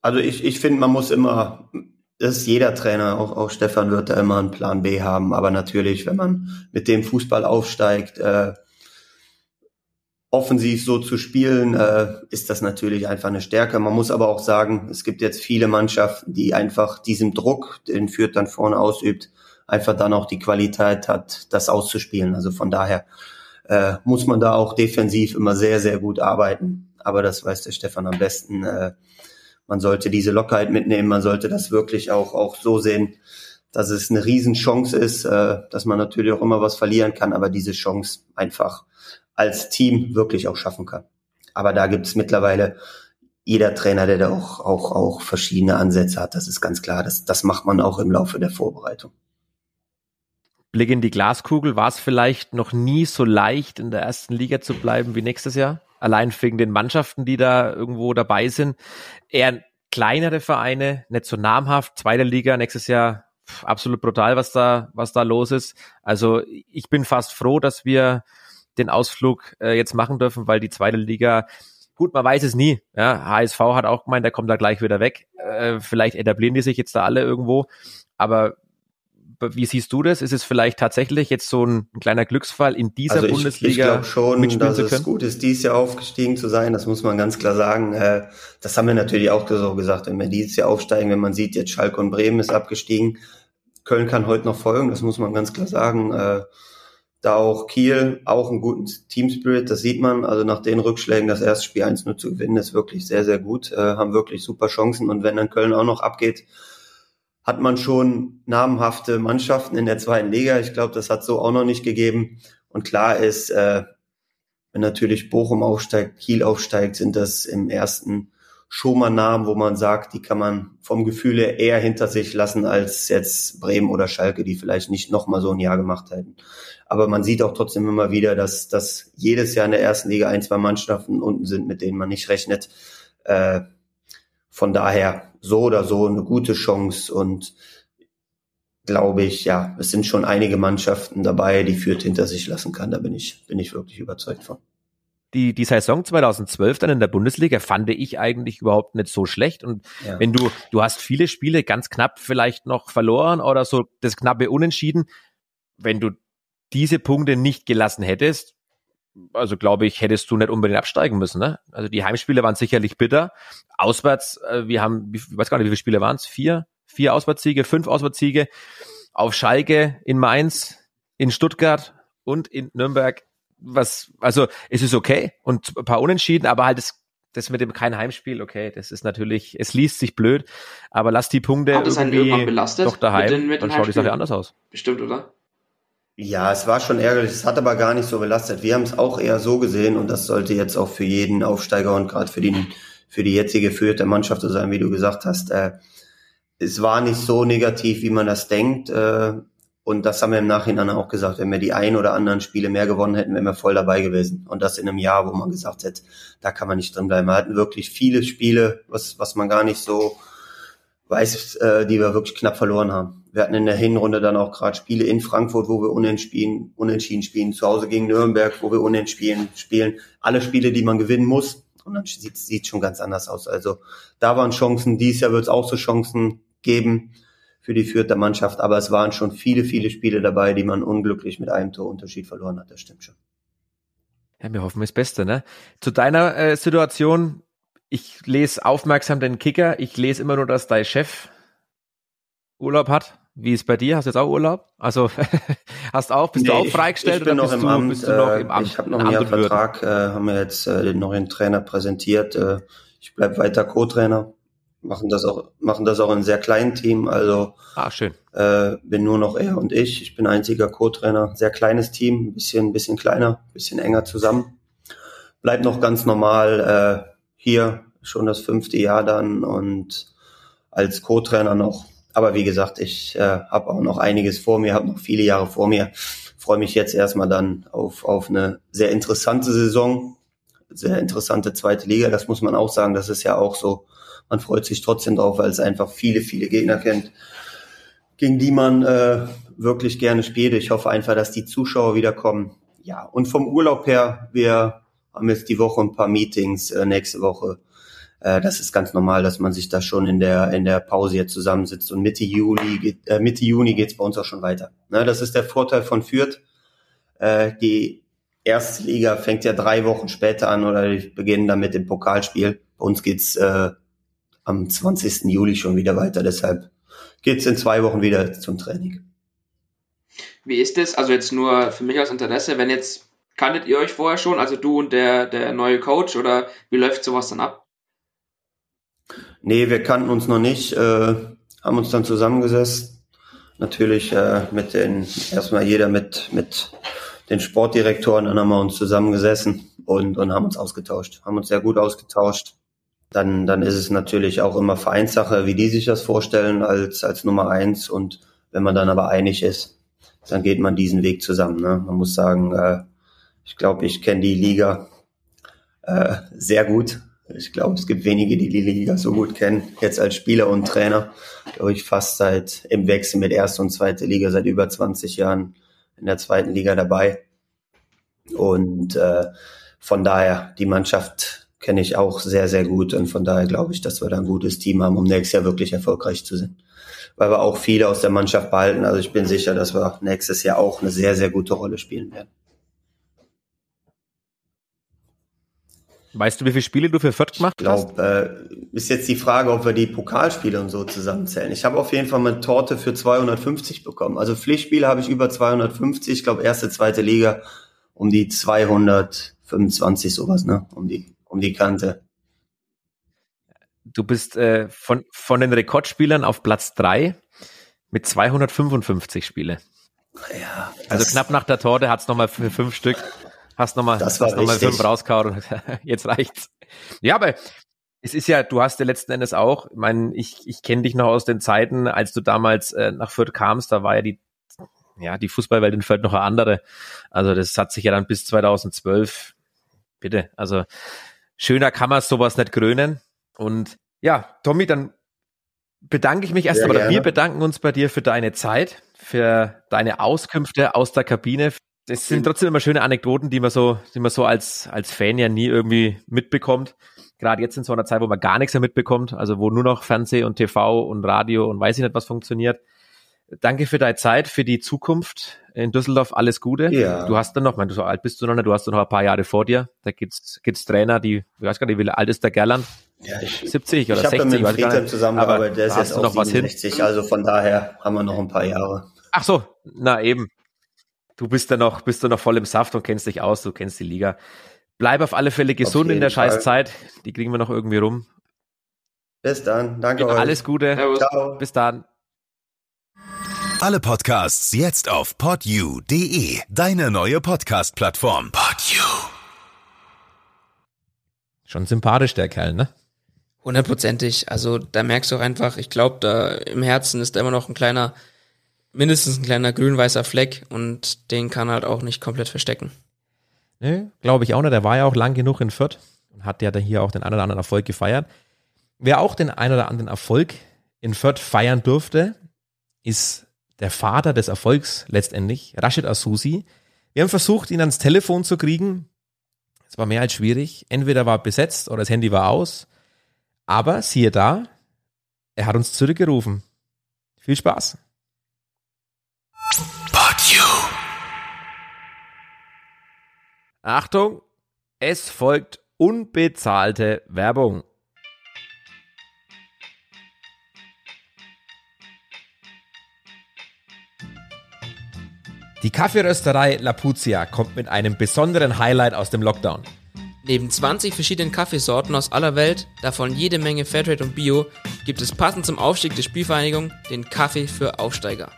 Also ich, ich finde, man muss immer, das ist jeder Trainer, auch, auch Stefan wird da immer einen Plan B haben, aber natürlich, wenn man mit dem Fußball aufsteigt, äh, offensiv so zu spielen, äh, ist das natürlich einfach eine Stärke. Man muss aber auch sagen, es gibt jetzt viele Mannschaften, die einfach diesen Druck, den Führt dann vorne ausübt, einfach dann auch die Qualität hat, das auszuspielen. Also von daher äh, muss man da auch defensiv immer sehr, sehr gut arbeiten. Aber das weiß der Stefan am besten. Äh, man sollte diese Lockerheit mitnehmen, man sollte das wirklich auch, auch so sehen, dass es eine Riesenchance ist, äh, dass man natürlich auch immer was verlieren kann, aber diese Chance einfach als Team wirklich auch schaffen kann. Aber da gibt es mittlerweile jeder Trainer, der da auch, auch, auch verschiedene Ansätze hat, das ist ganz klar. Das, das macht man auch im Laufe der Vorbereitung. Blick in die Glaskugel, war es vielleicht noch nie so leicht, in der ersten Liga zu bleiben wie nächstes Jahr? Allein wegen den Mannschaften, die da irgendwo dabei sind. Eher kleinere Vereine, nicht so namhaft. Zweite Liga nächstes Jahr absolut brutal, was da, was da los ist. Also ich bin fast froh, dass wir den Ausflug äh, jetzt machen dürfen, weil die zweite Liga Gut, man weiß es nie. Ja, HSV hat auch gemeint, der kommt da gleich wieder weg. Äh, vielleicht etablieren die sich jetzt da alle irgendwo. Aber wie siehst du das? Ist es vielleicht tatsächlich jetzt so ein, ein kleiner Glücksfall in dieser also ich, Bundesliga? Ich glaube schon, dass es gut ist, dieses Jahr aufgestiegen zu sein. Das muss man ganz klar sagen. Äh, das haben wir natürlich auch so gesagt, wenn wir dieses Jahr aufsteigen, wenn man sieht, jetzt Schalke und Bremen ist abgestiegen. Köln kann heute noch folgen, das muss man ganz klar sagen. Äh, da auch Kiel, auch einen guten Teamspirit, das sieht man. Also nach den Rückschlägen das erste Spiel 1-0 zu gewinnen, ist wirklich sehr, sehr gut. Äh, haben wirklich super Chancen. Und wenn dann Köln auch noch abgeht, hat man schon namhafte Mannschaften in der zweiten Liga. Ich glaube, das hat so auch noch nicht gegeben. Und klar ist, äh, wenn natürlich Bochum aufsteigt, Kiel aufsteigt, sind das im ersten schon mal Namen, wo man sagt, die kann man vom Gefühle eher hinter sich lassen als jetzt Bremen oder Schalke, die vielleicht nicht noch mal so ein Jahr gemacht hätten. Aber man sieht auch trotzdem immer wieder, dass, dass jedes Jahr in der ersten Liga ein, zwei Mannschaften unten sind, mit denen man nicht rechnet. Äh, von daher so oder so eine gute Chance und glaube ich, ja, es sind schon einige Mannschaften dabei, die Fürth hinter sich lassen kann. Da bin ich, bin ich wirklich überzeugt von. Die, die Saison 2012 dann in der Bundesliga fand ich eigentlich überhaupt nicht so schlecht. Und ja. wenn du, du hast viele Spiele ganz knapp vielleicht noch verloren oder so das knappe Unentschieden. Wenn du diese Punkte nicht gelassen hättest, also glaube ich, hättest du nicht unbedingt absteigen müssen. Ne? Also die Heimspiele waren sicherlich bitter. Auswärts, äh, wir haben, ich weiß gar nicht, wie viele Spiele waren es? Vier? Vier Auswärtssiege, fünf Auswärtssiege auf Schalke, in Mainz, in Stuttgart und in Nürnberg. Was, also es ist okay und ein paar Unentschieden, aber halt es das mit dem kein Heimspiel, okay, das ist natürlich, es liest sich blöd, aber lass die Punkte Hat es einen irgendwann belastet doch daheim, mit den- mit den dann schaut die Sache anders aus. Bestimmt, oder? Ja, es war schon ärgerlich. Es hat aber gar nicht so belastet. Wir haben es auch eher so gesehen und das sollte jetzt auch für jeden Aufsteiger und gerade für die, für die jetzige führte Mannschaft so sein, wie du gesagt hast. Äh, es war nicht so negativ, wie man das denkt. Äh, und das haben wir im Nachhinein auch gesagt. Wenn wir die ein oder anderen Spiele mehr gewonnen hätten, wären wir voll dabei gewesen. Und das in einem Jahr, wo man gesagt hätte, da kann man nicht drin bleiben. Wir hatten wirklich viele Spiele, was, was man gar nicht so weiß, äh, die wir wirklich knapp verloren haben. Wir hatten in der Hinrunde dann auch gerade Spiele in Frankfurt, wo wir unentschieden, unentschieden spielen, zu Hause gegen Nürnberg, wo wir unentschieden spielen. Alle Spiele, die man gewinnen muss. Und dann sieht sieht schon ganz anders aus. Also da waren Chancen. Dieses Jahr wird es auch so Chancen geben für die vierte Mannschaft. Aber es waren schon viele, viele Spiele dabei, die man unglücklich mit einem Torunterschied verloren hat. Das stimmt schon. Ja, wir hoffen das Beste, ne? Zu deiner äh, Situation, ich lese aufmerksam den Kicker, ich lese immer nur, dass dein Chef Urlaub hat. Wie ist bei dir? Hast du jetzt auch Urlaub? Also <laughs> hast auch, bist du Nee, auch ich- freigestellt ich bin oder noch bist, im du, Amt, bist du noch äh, im Amt? Ich habe noch in einen? Vertrag, äh, haben wir jetzt äh, den neuen Trainer präsentiert. Äh, ich bleib weiter Co-Trainer. Machen das auch, machen das auch in einem sehr kleinen Team. Also Ah, schön. äh, bin nur noch er und ich. Ich bin einziger Co-Trainer. Sehr kleines Team, ein bisschen, bisschen kleiner, ein bisschen enger zusammen. Bleib noch ganz normal äh, hier, schon das fünfte Jahr dann und als Co-Trainer noch. Aber wie gesagt, ich äh, habe auch noch einiges vor mir, habe noch viele Jahre vor mir. Freue mich jetzt erstmal dann auf, auf eine sehr interessante Saison, sehr interessante zweite Liga. Das muss man auch sagen. Das ist ja auch so. Man freut sich trotzdem drauf, weil es einfach viele, viele Gegner kennt gegen die man äh, wirklich gerne spielt. Ich hoffe einfach, dass die Zuschauer wiederkommen. Ja, und vom Urlaub her, wir haben jetzt die Woche ein paar Meetings, äh, nächste Woche. Äh, das ist ganz normal, dass man sich da schon in der in der Pause jetzt zusammensitzt. Und Mitte Juli, geht, äh, Mitte Juni geht's bei uns auch schon weiter. Ne, das ist der Vorteil von Fürth. Äh, die erste Liga fängt ja drei Wochen später an oder die beginnen dann mit dem Pokalspiel. Bei uns geht's äh, am 20. Juli schon wieder weiter. Deshalb geht's in zwei Wochen wieder zum Training. Wie ist es? Also jetzt nur für mich aus Interesse, wenn jetzt, kanntet ihr euch vorher schon, also du und der, der neue Coach oder wie läuft sowas dann ab? Nee, wir kannten uns noch nicht, äh, haben uns dann zusammengesetzt. Natürlich äh, mit den, erstmal jeder mit, mit den Sportdirektoren, dann haben wir uns zusammengesessen und, und haben uns ausgetauscht, haben uns sehr gut ausgetauscht. Dann, dann ist es natürlich auch immer Vereinssache, wie die sich das vorstellen als, als Nummer eins. Und wenn man dann aber einig ist, dann geht man diesen Weg zusammen. Ne? Man muss sagen, äh, ich glaube, ich kenne die Liga äh, sehr gut. Ich glaube, es gibt wenige, die die Liga so gut kennen. Jetzt als Spieler und Trainer, glaube ich, fast seit im Wechsel mit erste und zweite Liga seit über 20 Jahren in der zweiten Liga dabei. Und äh, von daher, die Mannschaft kenne ich auch sehr, sehr gut. Und von daher glaube ich, dass wir da ein gutes Team haben, um nächstes Jahr wirklich erfolgreich zu sein. Weil wir auch viele aus der Mannschaft behalten. Also ich bin sicher, dass wir nächstes Jahr auch eine sehr, sehr gute Rolle spielen werden. Weißt du, wie viele Spiele du für Fürth gemacht Ich hast? glaube, äh, ist jetzt die Frage, ob wir die Pokalspiele und so zusammenzählen. Ich habe auf jeden Fall eine Torte für 250 bekommen. Also Pflichtspiele habe ich über 250. Ich glaube, erste, zweite Liga um die 225 sowas, ne? Um die, um die Kante. Du bist äh, von, von den Rekordspielern auf Platz drei mit 255 Spiele. Ja, Also knapp nach der Torte hat's nochmal für fünf Stück. Hast nochmal hast noch mal richtig. fünf rausgehauen und <laughs> jetzt reicht's. Ja, aber es ist ja, du hast ja letzten Endes auch, ich meine, ich, ich kenne dich noch aus den Zeiten, als du damals äh, nach Fürth kamst, da war ja die, ja, die Fußballwelt in Fürth noch eine andere. Also das hat sich ja dann bis 2012, bitte, also schöner kann man sowas nicht krönen. Und ja, Tommy, dann bedanke ich mich erst einmal, wir bedanken uns bei dir für deine Zeit, für deine Auskünfte aus der Kabine. Das sind trotzdem immer schöne Anekdoten, die man so, die man so als, als Fan ja nie irgendwie mitbekommt. Gerade jetzt in so einer Zeit, wo man gar nichts mehr mitbekommt, also wo nur noch Fernseh und TV und Radio und weiß ich nicht, was funktioniert. Danke für deine Zeit, für die Zukunft in Düsseldorf. Alles Gute. Ja. Du hast dann noch, ich meine, so alt bist du noch nicht, du hast noch ein paar Jahre vor dir. Da gibt's, gibt's Trainer, die, ich weiß gar nicht, wie alt ist der Gerland? ja, ich, 70 oder ich habe 60, mit weiß gar Friedhelm zusammengearbeitet, der ist da jetzt du auch noch was hin. 67, also von daher haben wir noch ein paar Jahre. Ach so, na eben. Du bist da noch, bist du noch voll im Saft und kennst dich aus, du kennst die Liga. Bleib auf alle Fälle gesund in der Fall. Scheißzeit. Die kriegen wir noch irgendwie rum. Bis dann. Danke euch. Alles Gute. Ciao. Bis dann. Alle Podcasts jetzt auf podyou.de, deine neue Podcast-Plattform. Podyou. Schon sympathisch, der Kerl, ne? Hundertprozentig. Also da merkst du auch einfach, ich glaube, da im Herzen ist da immer noch ein kleiner, mindestens ein kleiner grün-weißer Fleck und den kann er halt auch nicht komplett verstecken. Ne, glaube ich auch nicht. Der war ja auch lang genug in Fürth und hat ja da hier auch den einen oder anderen Erfolg gefeiert. Wer auch den einen oder anderen Erfolg in Fürth feiern durfte, ist der Vater des Erfolgs letztendlich, Rashid Asusi. Wir haben versucht, ihn ans Telefon zu kriegen. Es war mehr als schwierig. Entweder war besetzt oder das Handy war aus. Aber siehe da, er hat uns zurückgerufen. Viel Spaß. Achtung, es folgt unbezahlte Werbung. Die Kaffeerösterei Lapuzia kommt mit einem besonderen Highlight aus dem Lockdown. Neben 20 verschiedenen Kaffeesorten aus aller Welt, davon jede Menge Fairtrade und Bio, gibt es passend zum Aufstieg der Spielvereinigung den Kaffee für Aufsteiger.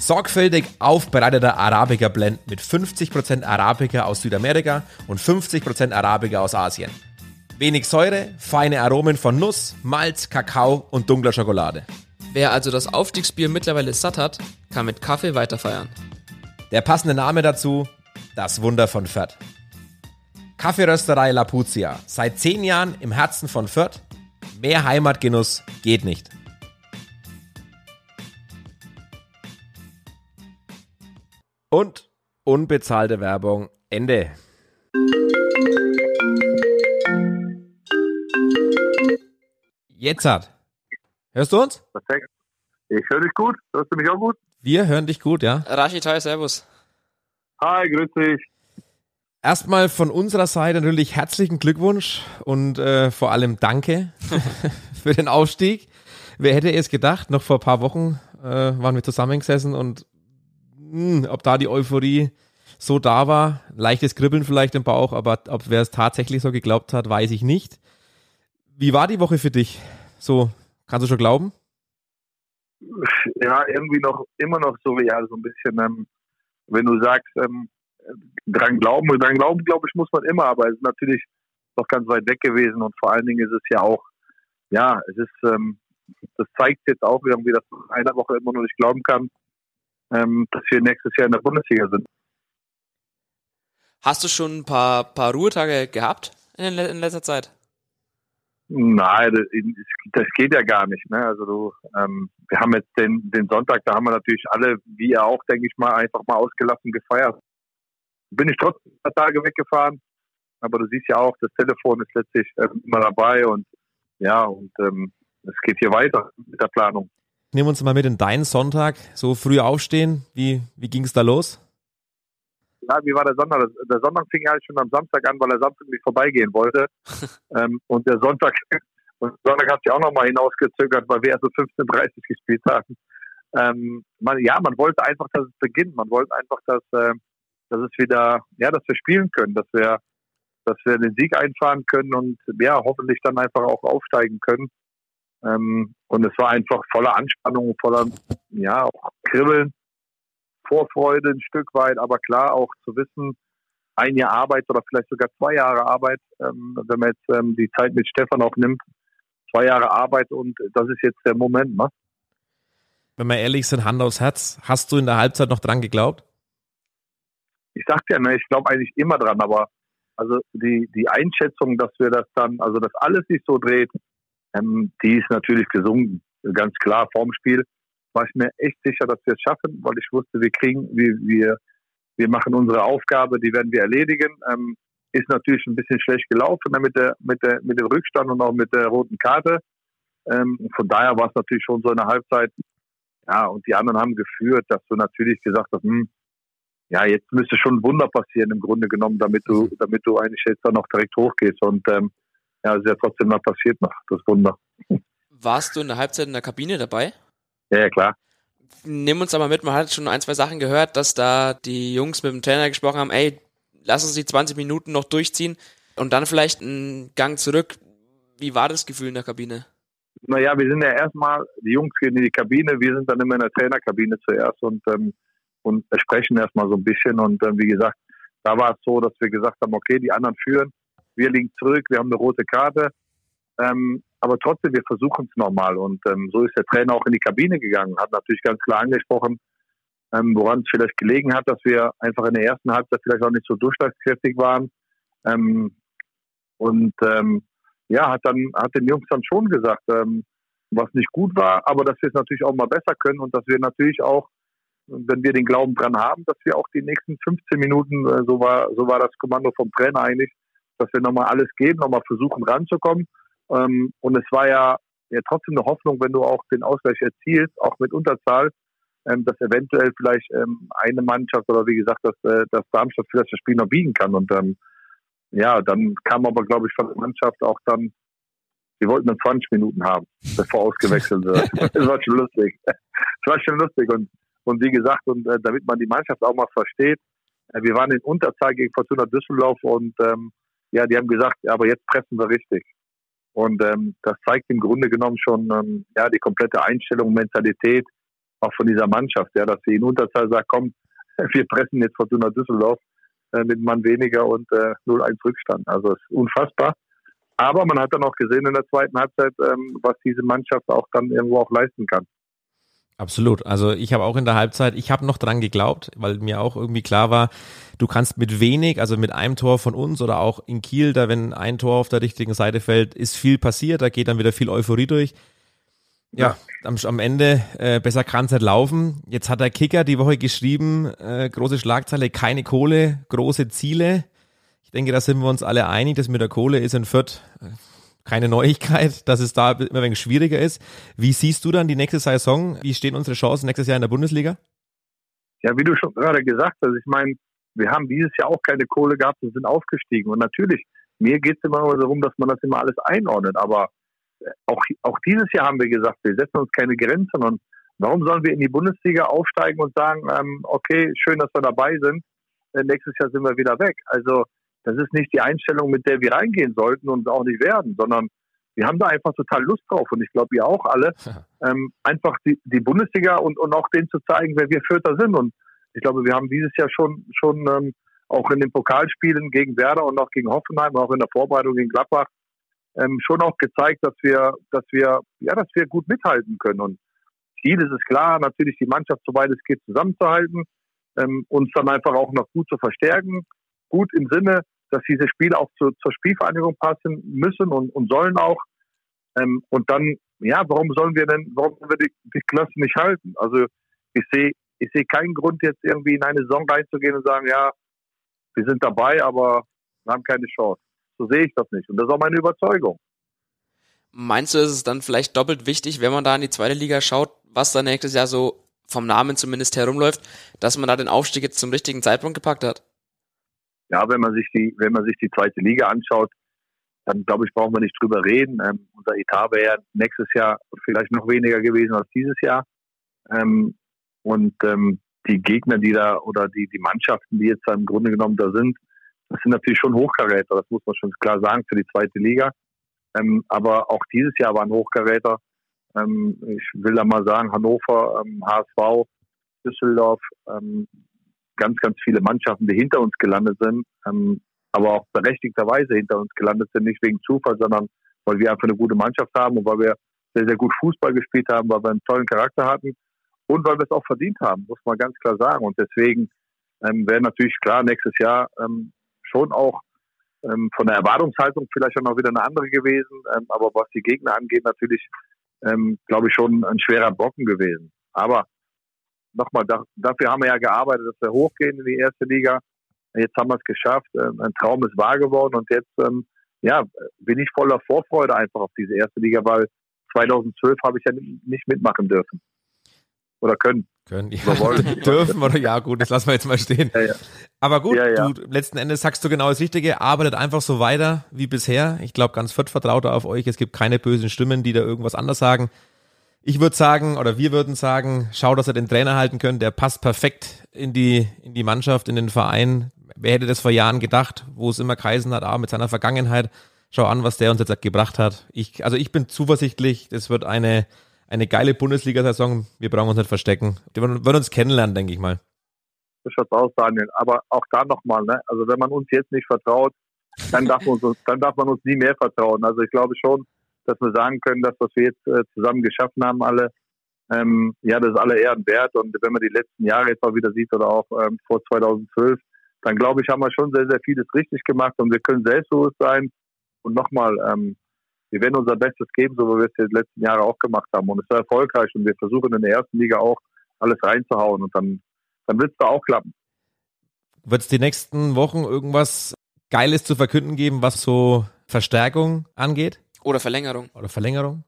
Sorgfältig aufbereiteter Arabica Blend mit 50% Arabica aus Südamerika und 50% Arabica aus Asien. Wenig Säure, feine Aromen von Nuss, Malz, Kakao und dunkler Schokolade. Wer also das Aufstiegsbier mittlerweile satt hat, kann mit Kaffee weiterfeiern. Der passende Name dazu, das Wunder von Fürth. Kaffeerösterei Lapuzia, seit zehn Jahren im Herzen von Fürth. Mehr Heimatgenuss geht nicht. Und unbezahlte Werbung, Ende. Jetzt hat. Hörst du uns? Perfekt. Ich höre dich gut. Hörst du mich auch gut? Wir hören dich gut, ja. Rashid, hi, servus. Hi, grüß dich. Erstmal von unserer Seite natürlich herzlichen Glückwunsch und äh, vor allem Danke <laughs> für den Aufstieg. Wer hätte es gedacht, noch vor ein paar Wochen äh, waren wir zusammengesessen und mh, ob da die Euphorie so da war, leichtes Kribbeln vielleicht im Bauch, aber ob wer es tatsächlich so geglaubt hat, weiß ich nicht. Wie war die Woche für dich? So, kannst du schon glauben? Ja, irgendwie noch, immer noch so, ja, so ein bisschen, ähm, wenn du sagst, ähm, dran glauben, dran glauben, glaube ich, muss man immer, aber es ist natürlich noch ganz weit weg gewesen und vor allen Dingen ist es ja auch, ja, es ist, ähm, das zeigt jetzt auch irgendwie, dass man in einer Woche immer noch nicht glauben kann, ähm, dass wir nächstes Jahr in der Bundesliga sind. Hast du schon ein paar, paar Ruhetage gehabt in, in letzter Zeit? Nein, das, geht ja gar nicht. Ne? Also du, ähm, wir haben jetzt den, den Sonntag, da haben wir natürlich alle, wie ihr auch, denke ich mal, einfach mal ausgelassen gefeiert. Bin ich trotzdem ein paar Tage weggefahren, aber du siehst ja auch, das Telefon ist letztlich ähm, immer dabei und ja, und ähm, es geht hier weiter mit der Planung. Nimm uns mal mit in deinen Sonntag, so früh aufstehen. Wie, wie ging es da los? Ja, wie war der Sonntag? Der Sonntag fing ja schon am Samstag an, weil er Samstag nicht vorbeigehen wollte. <laughs> ähm, und der Sonntag, und Sonntag hat sich auch nochmal hinausgezögert, weil wir erst so 15.30 gespielt haben. Ähm, man, ja, man wollte einfach, dass es beginnt. Man wollte einfach, dass, äh, dass es wieder, ja, dass wir spielen können, dass wir, dass wir den Sieg einfahren können und ja, hoffentlich dann einfach auch aufsteigen können. Ähm, und es war einfach voller Anspannung, voller, ja, auch Kribbeln. Vorfreude ein Stück weit, aber klar auch zu wissen, ein Jahr Arbeit oder vielleicht sogar zwei Jahre Arbeit, ähm, wenn man jetzt ähm, die Zeit mit Stefan auch nimmt, zwei Jahre Arbeit und das ist jetzt der Moment, ne? Wenn wir ehrlich sind, Hand aufs Herz, hast du in der Halbzeit noch dran geglaubt? Ich sagte ja, ne, ich glaube eigentlich immer dran, aber also die, die Einschätzung, dass wir das dann, also dass alles sich so dreht, ähm, die ist natürlich gesunken, ganz klar vorm Spiel war ich mir echt sicher, dass wir es schaffen, weil ich wusste, wir kriegen, wir, wir, wir machen unsere Aufgabe, die werden wir erledigen. Ähm, ist natürlich ein bisschen schlecht gelaufen ne, mit der, mit der, mit dem Rückstand und auch mit der roten Karte. Ähm, von daher war es natürlich schon so in der Halbzeit. Ja, und die anderen haben geführt, dass du natürlich gesagt hast, hm, ja, jetzt müsste schon ein Wunder passieren im Grunde genommen, damit du, damit du eigentlich jetzt dann noch direkt hochgehst. Und ähm, ja, es ist ja trotzdem noch passiert noch, das Wunder. Warst du in der Halbzeit in der Kabine dabei? Ja, ja, klar. Nimm uns aber mit, man hat schon ein, zwei Sachen gehört, dass da die Jungs mit dem Trainer gesprochen haben, ey, lass uns die 20 Minuten noch durchziehen und dann vielleicht einen Gang zurück. Wie war das Gefühl in der Kabine? Naja, wir sind ja erstmal, die Jungs gehen in die Kabine, wir sind dann immer in der Trainerkabine zuerst und, ähm, und sprechen erstmal so ein bisschen. Und ähm, wie gesagt, da war es so, dass wir gesagt haben, okay, die anderen führen, wir liegen zurück, wir haben eine rote Karte. Ähm, aber trotzdem, wir versuchen es nochmal. Und ähm, so ist der Trainer auch in die Kabine gegangen, hat natürlich ganz klar angesprochen, ähm, woran es vielleicht gelegen hat, dass wir einfach in der ersten Halbzeit vielleicht auch nicht so durchschlagskräftig waren. Ähm, und ähm, ja, hat dann hat den Jungs dann schon gesagt, ähm, was nicht gut war, aber dass wir es natürlich auch mal besser können und dass wir natürlich auch, wenn wir den Glauben dran haben, dass wir auch die nächsten 15 Minuten, äh, so war so war das Kommando vom Trainer eigentlich, dass wir nochmal alles geben, nochmal versuchen ranzukommen. Ähm, und es war ja, ja trotzdem eine Hoffnung, wenn du auch den Ausgleich erzielst, auch mit Unterzahl, ähm, dass eventuell vielleicht ähm, eine Mannschaft oder wie gesagt, dass, äh, dass Darmstadt vielleicht das Spiel noch biegen kann. Und ähm, ja, dann kam aber, glaube ich, von der Mannschaft auch dann, sie wollten dann 20 Minuten haben, bevor ausgewechselt wird. <laughs> das war schon lustig. Das war schon lustig. Und, und wie gesagt, und äh, damit man die Mannschaft auch mal versteht, äh, wir waren in Unterzahl gegen Fortuna Düsseldorf und ähm, ja, die haben gesagt, ja, aber jetzt pressen wir richtig. Und ähm, das zeigt im Grunde genommen schon ähm, ja die komplette Einstellung, Mentalität auch von dieser Mannschaft, ja, dass sie in Unterzahl sagt, komm, <laughs> wir pressen jetzt Fortuna Düsseldorf äh, mit Mann weniger und äh, 0-1 Rückstand. Also es ist unfassbar. Aber man hat dann auch gesehen in der zweiten Halbzeit, ähm, was diese Mannschaft auch dann irgendwo auch leisten kann. Absolut. Also ich habe auch in der Halbzeit, ich habe noch dran geglaubt, weil mir auch irgendwie klar war, du kannst mit wenig, also mit einem Tor von uns oder auch in Kiel, da wenn ein Tor auf der richtigen Seite fällt, ist viel passiert, da geht dann wieder viel Euphorie durch. Ja, am, am Ende äh, besser kann es nicht laufen. Jetzt hat der Kicker die Woche geschrieben, äh, große Schlagzeile, keine Kohle, große Ziele. Ich denke, da sind wir uns alle einig, dass mit der Kohle ist in Fürth keine Neuigkeit, <laughs> dass es da immer ein wenig schwieriger ist. Wie siehst du dann die nächste Saison? Wie stehen unsere Chancen nächstes Jahr in der Bundesliga? Ja, wie du schon gerade gesagt hast, ich meine, wir haben dieses Jahr auch keine Kohle gehabt und sind aufgestiegen. Und natürlich, mir geht es immer nur darum, dass man das immer alles einordnet. Aber äh, auch, auch dieses Jahr haben wir gesagt, wir setzen uns keine Grenzen. Und warum sollen wir in die Bundesliga aufsteigen und sagen, ähm, okay, schön, dass wir dabei sind, äh, nächstes Jahr sind wir wieder weg. Also das ist nicht die Einstellung, mit der wir reingehen sollten und auch nicht werden, sondern wir haben da einfach total Lust drauf und ich glaube, ihr auch alle, <laughs> ähm, einfach die, die Bundesliga und, und auch denen zu zeigen, wer wir Vierter sind. Und ich glaube, wir haben dieses Jahr schon, schon ähm, auch in den Pokalspielen gegen Werder und auch gegen Hoffenheim, auch in der Vorbereitung gegen Gladbach, ähm, schon auch gezeigt, dass wir, dass wir, ja, dass wir gut mithalten können. Und Ziel ist es klar, natürlich die Mannschaft, soweit es geht, zusammenzuhalten, ähm, uns dann einfach auch noch gut zu verstärken. Gut im Sinne, dass diese Spiele auch zu, zur Spielvereinigung passen müssen und, und sollen auch. Ähm, und dann, ja, warum sollen wir denn, warum sollen wir die, die Klasse nicht halten? Also ich sehe ich sehe keinen Grund, jetzt irgendwie in eine Saison reinzugehen und sagen, ja, wir sind dabei, aber wir haben keine Chance. So sehe ich das nicht. Und das ist auch meine Überzeugung. Meinst du, ist es dann vielleicht doppelt wichtig, wenn man da in die zweite Liga schaut, was da nächstes Jahr so vom Namen zumindest herumläuft, dass man da den Aufstieg jetzt zum richtigen Zeitpunkt gepackt hat? Ja, wenn man sich die, wenn man sich die zweite Liga anschaut, dann glaube ich, brauchen wir nicht drüber reden. Ähm, unser Etat wäre ja nächstes Jahr vielleicht noch weniger gewesen als dieses Jahr. Ähm, und ähm, die Gegner, die da oder die, die Mannschaften, die jetzt da im Grunde genommen da sind, das sind natürlich schon Hochkaräter, das muss man schon klar sagen für die zweite Liga. Ähm, aber auch dieses Jahr waren Hochkaräter. Ähm, ich will da mal sagen, Hannover, HSV, ähm, Düsseldorf, ganz, ganz viele Mannschaften, die hinter uns gelandet sind, ähm, aber auch berechtigterweise hinter uns gelandet sind, nicht wegen Zufall, sondern weil wir einfach eine gute Mannschaft haben und weil wir sehr, sehr gut Fußball gespielt haben, weil wir einen tollen Charakter hatten und weil wir es auch verdient haben, muss man ganz klar sagen. Und deswegen ähm, wäre natürlich klar nächstes Jahr ähm, schon auch ähm, von der Erwartungshaltung vielleicht auch noch wieder eine andere gewesen, ähm, aber was die Gegner angeht, natürlich, ähm, glaube ich, schon ein schwerer Brocken gewesen. Aber nochmal, da, dafür haben wir ja gearbeitet, dass wir hochgehen in die erste Liga. Jetzt haben wir es geschafft. Ähm, ein Traum ist wahr geworden und jetzt ähm, ja, bin ich voller Vorfreude einfach auf diese erste Liga, weil 2012 habe ich ja nicht mitmachen dürfen. Oder können. Können, ja. <laughs> dürfen oder ja, gut, das lassen wir jetzt mal stehen. Ja, ja. Aber gut, ja, du, letzten Endes sagst du genau das Richtige, arbeitet einfach so weiter wie bisher. Ich glaube, ganz Fürth vertraut auf euch. Es gibt keine bösen Stimmen, die da irgendwas anders sagen. Ich würde sagen, oder wir würden sagen, schau, dass er den Trainer halten könnt. Der passt perfekt in die, in die Mannschaft, in den Verein. wer hätte das vor Jahren gedacht, wo es immer geheißen hat, ah, mit seiner Vergangenheit, schau an, was der uns jetzt gebracht hat. Ich, also ich bin zuversichtlich, das wird eine, eine geile Bundesliga-Saison. Wir brauchen uns nicht verstecken. Wir werden uns kennenlernen, denke ich mal. So schaut's aus, Daniel. Aber auch da nochmal, ne? Also wenn man uns jetzt nicht vertraut, dann darf, uns, dann darf man uns nie mehr vertrauen. Also ich glaube schon, dass wir sagen können, dass was wir jetzt äh, zusammen geschaffen haben, alle, ähm, ja, das ist alle Ehren wert. Und wenn man die letzten Jahre jetzt mal wieder sieht oder auch ähm, vor 2012, dann glaube ich, haben wir schon sehr, sehr vieles richtig gemacht und wir können selbstbewusst sein. Und nochmal, ähm, wir werden unser Bestes geben, so wie wir es die letzten Jahre auch gemacht haben. Und es war erfolgreich und wir versuchen in der ersten Liga auch alles reinzuhauen und dann, dann wird es da auch klappen. Wird es die nächsten Wochen irgendwas Geiles zu verkünden geben, was so Verstärkung angeht? Oder Verlängerung. Oder Verlängerung?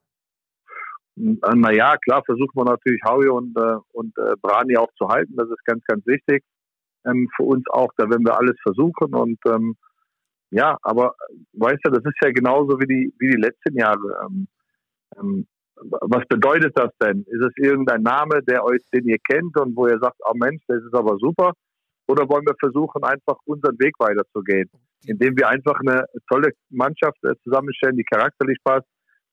Naja, klar, versuchen wir natürlich Howie und, äh, und äh, Brani auch zu halten. Das ist ganz, ganz wichtig ähm, für uns auch. Da werden wir alles versuchen. Und ähm, ja, aber weißt du, das ist ja genauso wie die, wie die letzten Jahre. Ähm, ähm, was bedeutet das denn? Ist es irgendein Name, der euch, den ihr kennt und wo ihr sagt, oh Mensch, das ist aber super? Oder wollen wir versuchen, einfach unseren Weg weiterzugehen? Indem wir einfach eine tolle Mannschaft äh, zusammenstellen, die charakterlich passt,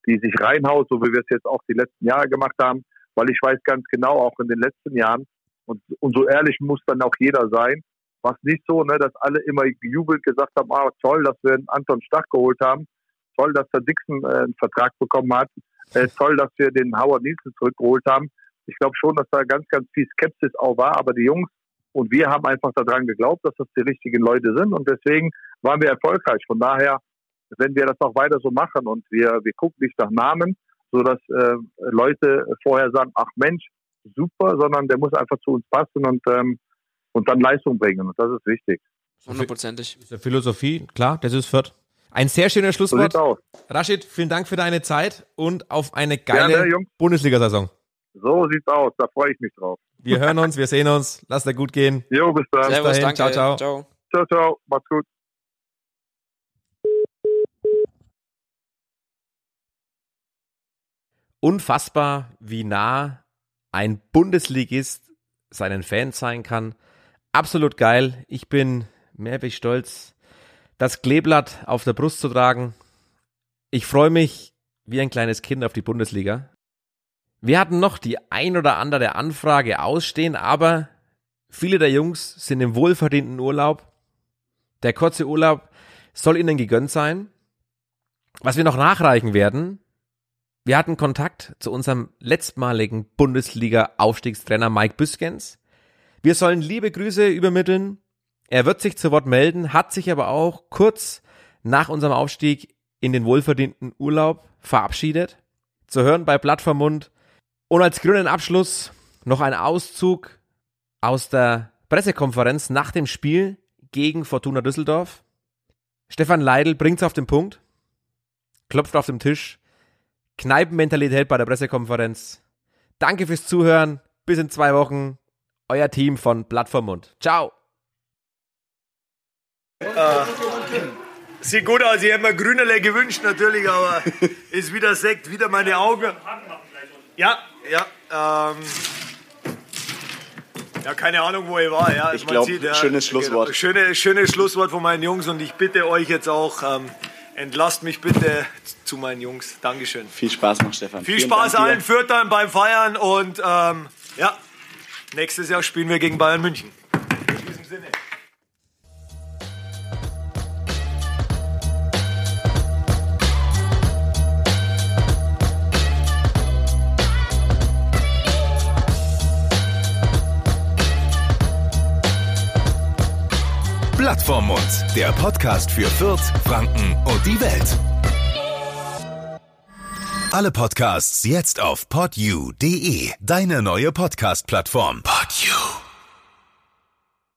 die sich reinhaut, so wie wir es jetzt auch die letzten Jahre gemacht haben. Weil ich weiß ganz genau, auch in den letzten Jahren, und, und so ehrlich muss dann auch jeder sein, war es nicht so, ne, dass alle immer gejubelt gesagt haben, ah, toll, dass wir einen Anton Stach geholt haben, toll, dass der Dixon äh, einen Vertrag bekommen hat, äh, toll, dass wir den Howard Nielsen zurückgeholt haben. Ich glaube schon, dass da ganz, ganz viel Skepsis auch war, aber die Jungs und wir haben einfach daran geglaubt, dass das die richtigen Leute sind und deswegen waren wir erfolgreich. Von daher, wenn wir das auch weiter so machen und wir, wir gucken nicht nach Namen, so dass äh, Leute vorher sagen, ach Mensch, super, sondern der muss einfach zu uns passen und, ähm, und dann Leistung bringen. Und das ist wichtig. Hundertprozentig. Philosophie, klar, das ist Fürth. Ein sehr schönes Schlusswort. So Rashid, vielen Dank für deine Zeit und auf eine geile Bundesliga-Saison. So sieht's aus, da freue ich mich drauf. Wir hören uns, wir sehen uns. Lass dir gut gehen. Jo, bis dann. Servus, bis dahin. Danke. Ciao, ciao. Ciao, ciao. ciao. Macht's gut. Unfassbar, wie nah ein Bundesligist seinen Fans sein kann. Absolut geil. Ich bin mehr wie stolz, das Kleeblatt auf der Brust zu tragen. Ich freue mich wie ein kleines Kind auf die Bundesliga. Wir hatten noch die ein oder andere Anfrage ausstehen, aber viele der Jungs sind im wohlverdienten Urlaub. Der kurze Urlaub soll ihnen gegönnt sein. Was wir noch nachreichen werden, wir hatten Kontakt zu unserem letztmaligen Bundesliga-Aufstiegstrainer Mike Büskens. Wir sollen liebe Grüße übermitteln. Er wird sich zu Wort melden, hat sich aber auch kurz nach unserem Aufstieg in den wohlverdienten Urlaub verabschiedet. Zu hören bei Blattvermund und als grünen Abschluss noch ein Auszug aus der Pressekonferenz nach dem Spiel gegen Fortuna Düsseldorf. Stefan Leidl bringt's auf den Punkt, klopft auf dem Tisch. Kneipenmentalität bei der Pressekonferenz. Danke fürs Zuhören. Bis in zwei Wochen. Euer Team von Plattformmund. Ciao. Äh, sieht gut aus. Ich hätte mir Grünerle gewünscht natürlich, aber <laughs> ist wieder Sekt, wieder meine Augen. Ja, ja. Ähm, ja, keine Ahnung, wo ich war. Ja, ich glaube, ja, schönes Schlusswort. Genau, schöne, schönes Schlusswort von meinen Jungs und ich bitte euch jetzt auch, ähm, entlasst mich bitte zu meinen Jungs. Dankeschön. Viel Spaß noch, Stefan. Viel Vielen Spaß Dank allen Fürtern beim Feiern und ähm, ja, nächstes Jahr spielen wir gegen Bayern München. In diesem Sinne. Blatt vorm Mund, der Podcast für Fürth, Franken und die Welt. Alle Podcasts jetzt auf podyou.de, deine neue Podcast-Plattform. Podyou.